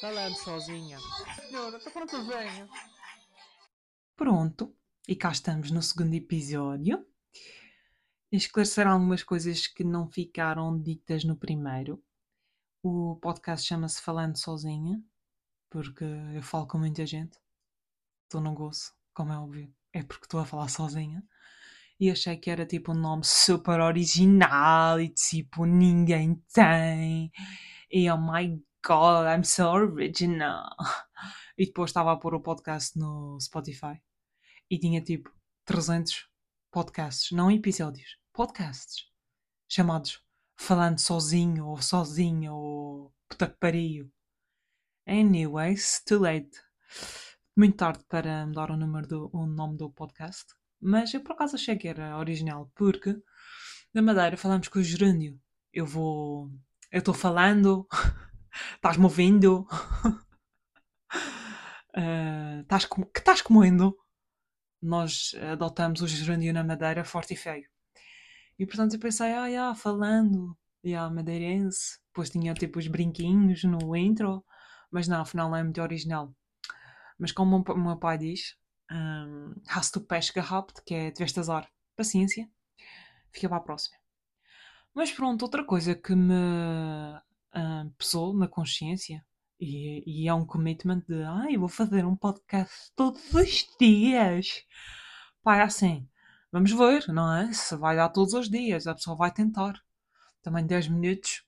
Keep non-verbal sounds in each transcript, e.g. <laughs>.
Falando sozinha. Senhora, está pronto venho. Pronto, e cá estamos no segundo episódio. Esclarecer algumas coisas que não ficaram ditas no primeiro. O podcast chama-se Falando Sozinha, porque eu falo com muita gente. Estou no gozo, como é óbvio. É porque estou a falar sozinha. E achei que era tipo um nome super original e tipo ninguém tem. E oh my god, I'm so original. E depois estava a pôr o podcast no Spotify e tinha tipo 300 podcasts, não episódios, podcasts chamados Falando Sozinho ou Sozinha ou Puta que pariu. Anyways, too late. Muito tarde para mudar o, número do, o nome do podcast, mas eu por acaso achei que era original porque na Madeira falamos com o gerúndio. Eu vou. Eu estou falando, estás-me ouvindo, Ah, <laughs> estás com... que estás comendo? Nós adotamos o gerúndio na Madeira forte e feio. E portanto eu pensei, ah, yeah, falando, yeah, madeirense. Depois tinha tipo os brinquinhos no intro, mas não, afinal não é muito original. Mas como o meu pai diz, um, has to pesca rápido, que é tiveste azar, paciência, fica para a próxima. Mas pronto, outra coisa que me uh, pesou na consciência e, e é um commitment de ai, vou fazer um podcast todos os dias. Pá, é assim, vamos ver, não é? Se vai dar todos os dias, a pessoa vai tentar. Também 10 minutos,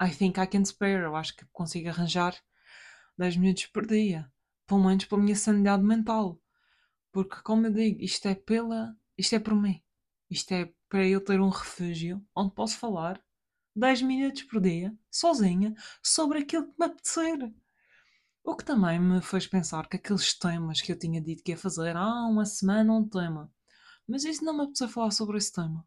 I think I can spare. Eu acho que consigo arranjar 10 minutos por dia. Pelo menos para a minha sanidade mental. Porque, como eu digo, isto é pela. Isto é por mim. Isto é para eu ter um refúgio onde posso falar 10 minutos por dia, sozinha, sobre aquilo que me apetecer. O que também me fez pensar que aqueles temas que eu tinha dito que ia fazer há ah, uma semana um tema. Mas isso não me apeteceu falar sobre esse tema.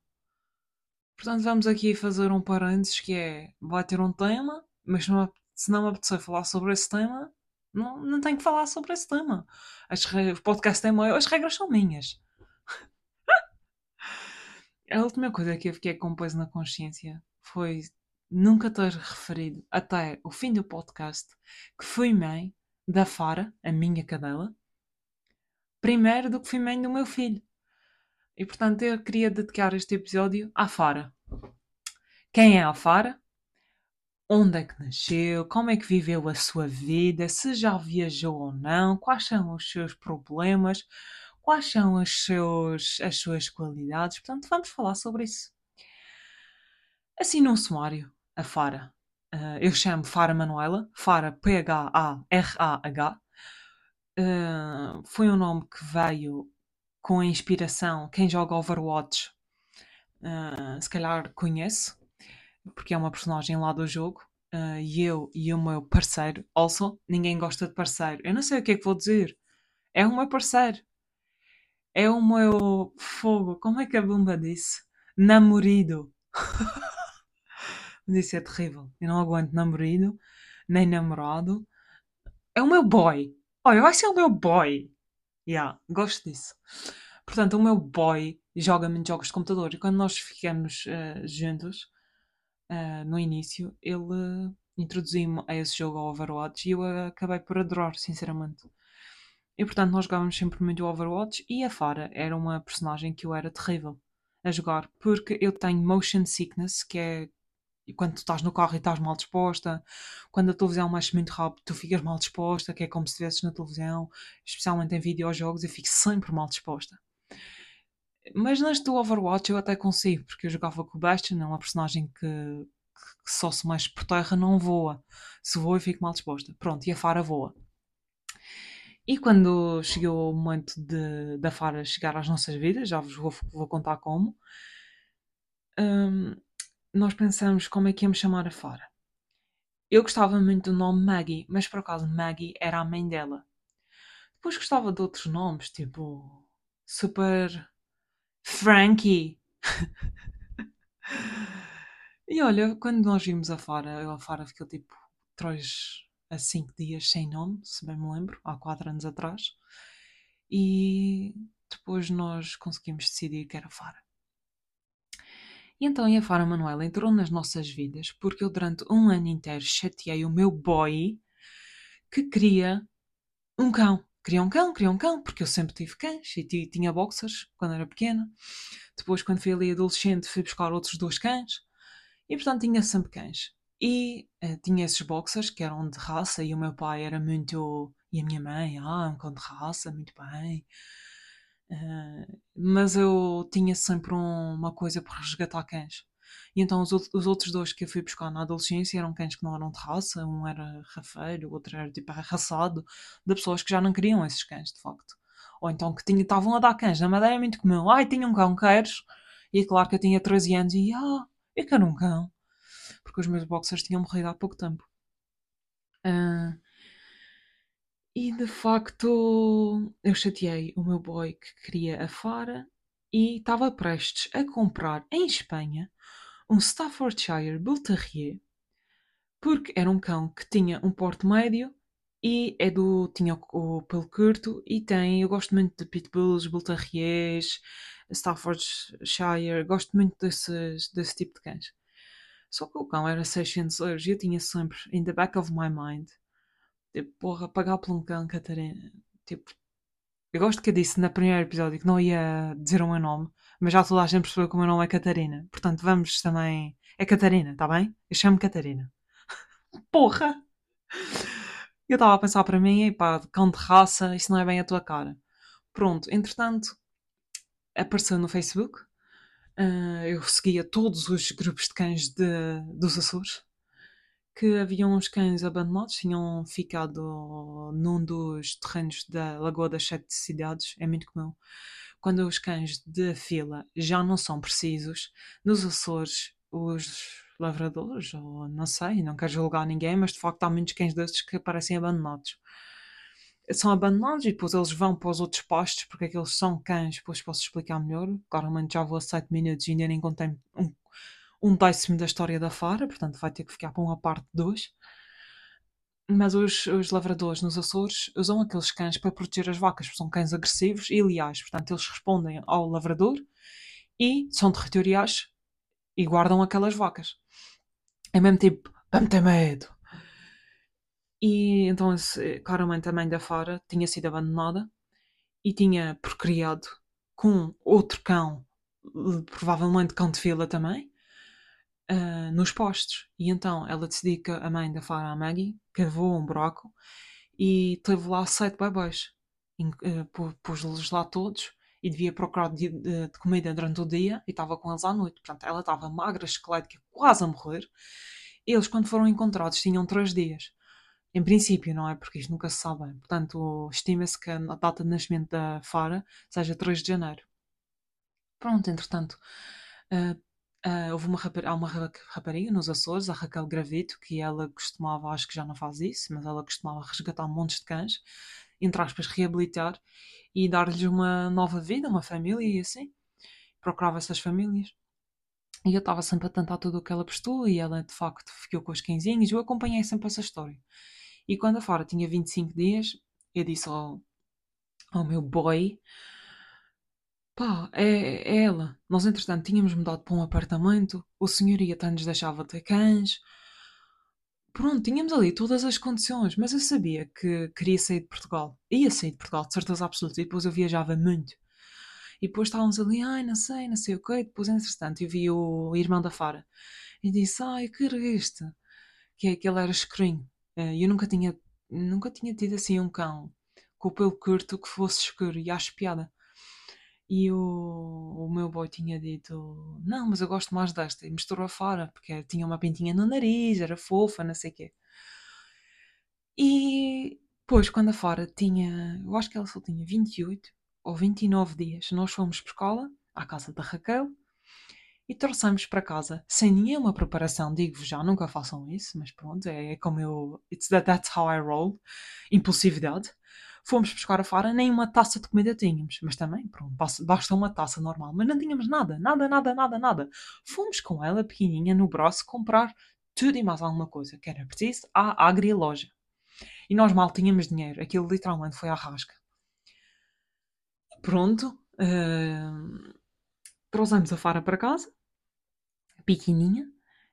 Portanto, vamos aqui fazer um parênteses que é, vai ter um tema, mas não, se não me apetecer falar sobre esse tema, não, não tenho que falar sobre esse tema. As, o podcast é meu, as regras são minhas. <laughs> A última coisa que eu fiquei com peso na consciência foi nunca ter referido até o fim do podcast que fui mãe da Fara, a minha cadela, primeiro do que fui mãe do meu filho. E portanto eu queria dedicar este episódio à Fara. Quem é a Fara? Onde é que nasceu? Como é que viveu a sua vida? Se já viajou ou não? Quais são os seus problemas? Quais são as, seus, as suas qualidades? Portanto, vamos falar sobre isso. Assim, num sumário, a Fara. Uh, eu chamo Fara Manuela, Fara P-H-A-R-A-H. Uh, foi um nome que veio com a inspiração. Quem joga Overwatch, uh, se calhar conhece, porque é uma personagem lá do jogo. e eu e o meu parceiro, also, ninguém gosta de parceiro. Eu não sei o que é que vou dizer. É o meu parceiro. É o meu fogo. Como é que a bomba disse? Namorido. <laughs> Mas isso é terrível. Eu não aguento namorado, nem namorado. É o meu boy. Olha, vai ser o meu boy. Yeah, gosto disso. Portanto, o meu boy joga muitos jogos de computador. E quando nós ficamos uh, juntos, uh, no início, ele uh, introduziu-me a esse jogo ao Overwatch e eu acabei por adorar, sinceramente. E portanto, nós jogávamos sempre muito Overwatch e a Fara era uma personagem que eu era terrível a jogar, porque eu tenho motion sickness, que é e quando tu estás no carro e estás mal disposta, quando a televisão mexe muito rápido, tu ficas mal disposta, que é como se estivesses na televisão, especialmente em videojogos, eu fico sempre mal disposta. Mas nas do Overwatch eu até consigo, porque eu jogava com o Bastion, é uma personagem que, que só se mexe por terra não voa. Se voa eu fico mal disposta. Pronto, e a Fara voa. E quando chegou o momento de, da Fara chegar às nossas vidas, já vos vou, vou contar como, hum, nós pensamos como é que íamos chamar a Fara. Eu gostava muito do nome Maggie, mas por acaso Maggie era a mãe dela. Depois gostava de outros nomes, tipo Super Frankie. <laughs> e olha, quando nós vimos a Fara, eu a Fara ficou tipo 3 a 5 dias sem nome, se bem me lembro, há 4 anos atrás. E depois nós conseguimos decidir que era Fara. E então a Fara Manuela entrou nas nossas vidas porque eu durante um ano inteiro chateei o meu boy que queria um cão. Queria um cão, queria um cão, porque eu sempre tive cães e ti- tinha boxers quando era pequena. Depois, quando fui ali adolescente, fui buscar outros dois cães. E, portanto, tinha sempre cães. E eh, tinha esses boxers que eram de raça e o meu pai era muito... E a minha mãe, ah, um cão de raça, muito bem. Eh, mas eu tinha sempre um- uma coisa por resgatar cães. E então os, os outros dois que eu fui buscar na adolescência eram cães que não eram de raça, um era rafeiro, o outro era tipo arraçado, de pessoas que já não queriam esses cães, de facto. Ou então que estavam a dar cães. Na Madeira é muito comum. Ai, tinha um cão, queres? E claro que eu tinha 13 anos e, ah, eu quero um cão. Porque os meus boxers tinham morrido há pouco tempo. Ah, e de facto, eu chateei o meu boy que queria a Fara e estava prestes a comprar em Espanha um Staffordshire Bull Terrier porque era um cão que tinha um porte médio e é do tinha o, pelo curto e tem eu gosto muito de pitbulls, bull terriers, Staffordshire, gosto muito desses, desse tipo de cães. Só que o cão era 600 euros e eu tinha sempre in the back of my mind tipo, porra, pagar por um cão, Catarina. Tipo, eu gosto que eu disse no primeiro episódio que não ia dizer o meu nome, mas já toda a gente percebeu que o meu nome é Catarina. Portanto, vamos também. É Catarina, tá bem? Eu chamo Catarina. <laughs> Porra! Eu estava a pensar para mim, pá, cão de raça, isso não é bem a tua cara. Pronto, entretanto, apareceu no Facebook. ah, eu seguia todos os grupos de cães de, dos Açores. Que haviam uns cães abandonados, tinham ficado num dos terrenos da Lagoa das Sete Cidades, é muito comum. Quando os cães de fila já não são precisos, nos Açores, os lavradores, ou não sei, não quero julgar ninguém, mas de facto há muitos cães desses que parecem abandonados. São abandonados e depois eles vão para os outros postos, porque aqueles são cães, depois posso explicar melhor. Claramente já vou a 7 minutos e ainda nem contei um, um décimo da história da Fara, portanto vai ter que ficar para uma parte 2. Mas os, os lavradores nos Açores usam aqueles cães para proteger as vacas, porque são cães agressivos e leais. Portanto, eles respondem ao lavrador e são territoriais e guardam aquelas vacas. É mesmo tipo, vamos ter medo. E então, esse, claramente, a mãe da Fara tinha sido abandonada e tinha procriado com outro cão, provavelmente cão de fila também, ah, nos postos. E então ela decidiu que a mãe da Fara, a Maggie, cavou um buraco e teve lá sete bebês. In- ah, pô- Pôs-los lá todos e devia procurar de, de- de comida durante o dia e estava com eles à noite. Portanto, ela estava magra, esquelética, quase a morrer. Eles, quando foram encontrados, tinham três dias. Em princípio, não é? Porque isto nunca se sabe. Portanto, estima-se que a data de nascimento da Fara seja 3 de janeiro. Pronto, entretanto, ah, ah, houve uma, rapa- há uma ra- rapariga nos Açores, a Raquel Gravito, que ela costumava, acho que já não faz isso, mas ela costumava resgatar montes de cães, entre aspas, reabilitar e dar-lhes uma nova vida, uma família e assim. Procurava essas famílias. E eu estava sempre a tudo o que ela postou e ela de facto ficou com os cãezinhos. Eu acompanhei sempre essa história. E quando a Fara tinha 25 dias, eu disse ao, ao meu boy: pá, é, é ela. Nós entretanto tínhamos mudado para um apartamento, o senhorio até nos deixava ter cães. Pronto, tínhamos ali todas as condições, mas eu sabia que queria sair de Portugal. Ia sair de Portugal, de certeza absoluta, e depois eu viajava muito. E depois estávamos ali, ai, não sei, não sei o quê. Depois, entretanto, eu vi o irmão da Fara e disse, ai, que era este? Que é que ele era escurinho. Eh, eu nunca tinha, nunca tinha tido assim um cão com o pelo curto que fosse escuro e acho piada. E o, o meu boy tinha dito, não, mas eu gosto mais desta. E misturou a Fara, porque tinha uma pintinha no nariz, era fofa, não sei o quê. E depois, quando a Fara tinha, eu acho que ela só tinha 28 ou 29 dias, nós fomos buscá-la à casa da Raquel e trouxemos para casa sem nenhuma preparação. Digo-vos já, nunca façam isso, mas pronto, é, é como eu. It's that, that's how I roll. Impulsividade. Fomos buscar a Fara, nem uma taça de comida tínhamos, mas também, pronto, basta- uma taça normal, mas não tínhamos nada, nada, nada, nada, nada. Fomos com ela, pequenininha, no braço, comprar tudo e mais alguma coisa que era preciso à agri-loja. E nós mal tínhamos dinheiro, aquilo literalmente foi à rasca. Pronto, hum, trouxemos a Fara para casa, pequenininha,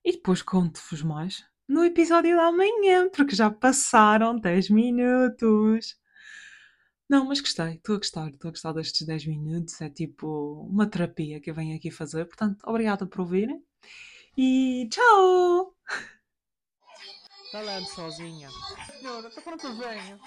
e depois conto-vos mais. no episódio da manhã, porque já passaram 10 minutos. Não, mas gostei, estou a gostar, estou a gostar destes 10 minutos. É tipo uma terapia que eu venho aqui fazer. Portanto, obrigada por ouvirem e tchau! Falando sozinha. Senhora, estou falando com o velho.